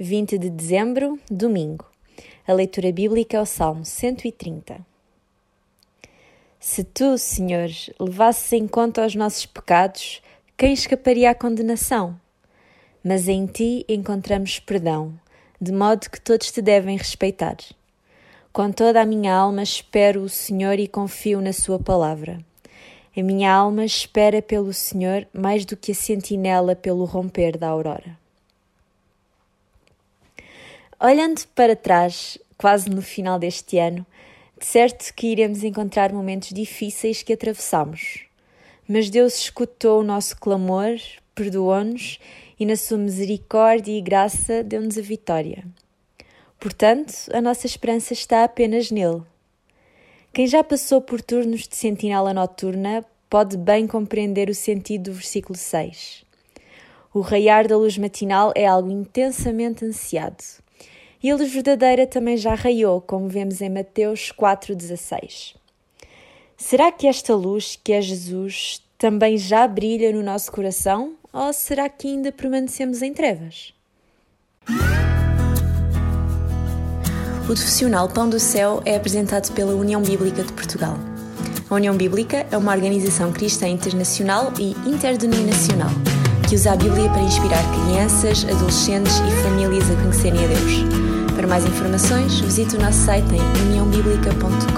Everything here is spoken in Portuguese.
20 de dezembro, domingo. A leitura bíblica é o Salmo 130. Se tu, Senhor, levasses em conta os nossos pecados, quem escaparia à condenação? Mas em ti encontramos perdão, de modo que todos te devem respeitar. Com toda a minha alma espero o Senhor e confio na Sua palavra. A minha alma espera pelo Senhor mais do que a sentinela pelo romper da aurora. Olhando para trás, quase no final deste ano, de certo que iremos encontrar momentos difíceis que atravessamos. Mas Deus escutou o nosso clamor, perdoou-nos e, na sua misericórdia e graça, deu-nos a vitória. Portanto, a nossa esperança está apenas nele. Quem já passou por turnos de sentinela noturna pode bem compreender o sentido do versículo 6. O raiar da luz matinal é algo intensamente ansiado e a luz verdadeira também já raiou, como vemos em Mateus 4,16. Será que esta luz, que é Jesus, também já brilha no nosso coração? Ou será que ainda permanecemos em trevas? O profissional Pão do Céu é apresentado pela União Bíblica de Portugal. A União Bíblica é uma organização cristã internacional e interdenominacional que usa a Bíblia para inspirar crianças, adolescentes e famílias a conhecerem a Deus. Mais informações, visite o nosso site em uniãobiblica.com.